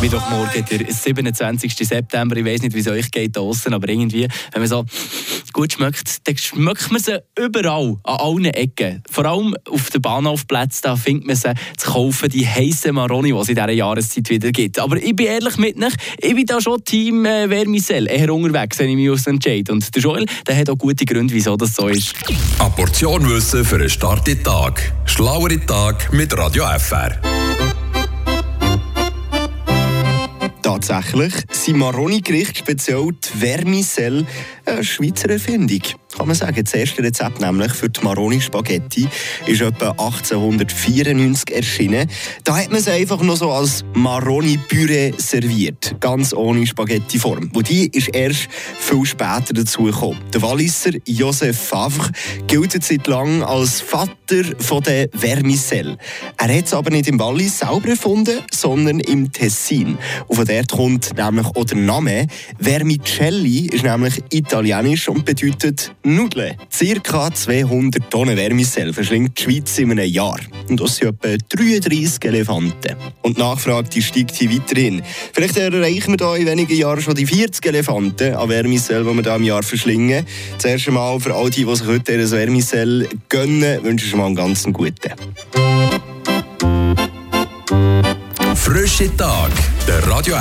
Mittwochmorgen, der 27. September. Ich weiß nicht, wie es euch geht draußen, aber irgendwie, wenn man so gut schmeckt, dann schmeckt man sie überall, an allen Ecken. Vor allem auf den Bahnhofplätzen, da findet man sie zu kaufen, die heißen Maroni, die es in dieser Jahreszeit wieder gibt. Aber ich bin ehrlich mit euch, ich bin da schon Team äh, Vermicell, eher unterwegs, wenn ich mich aus entscheide. Und der Joel, der hat auch gute Gründe, wieso das so ist. Eine Portion Wissen für einen starken Tag. Schlauere Tag mit Radio FR. Tatsächlich sind Maroni-Gerichte, speziell die Vermicelle, eine Schweizer Erfindung kann man sagen. Das erste Rezept nämlich für die Maroni Spaghetti ist etwa 1894 erschienen. Da hat man sie einfach noch so als Maroni Püree serviert, ganz ohne Spaghetti-Form. Und die ist erst viel später dazugekommen. Der Walliser Josef Favre gilt seit langem als Vater von der Vermicelle. Er hat es aber nicht im Wallis selber erfunden, sondern im Tessin. Und von dort kommt nämlich auch der Name. Vermicelli ist nämlich italienisch und bedeutet Nudeln. Circa 200 Tonnen Vermicelle verschlingt die Schweiz in einem Jahr. Und das sind etwa 33 Elefanten. Und die Nachfrage die steigt hier weiterhin. Vielleicht erreichen wir da in wenigen Jahren schon die 40 Elefanten an Vermicelle, die wir da im Jahr verschlingen. Zuerst einmal für all die, die sich heute ein Vermicelle gönnen, wünsche ich mal einen ganz guten. Frische Tag, der Radio F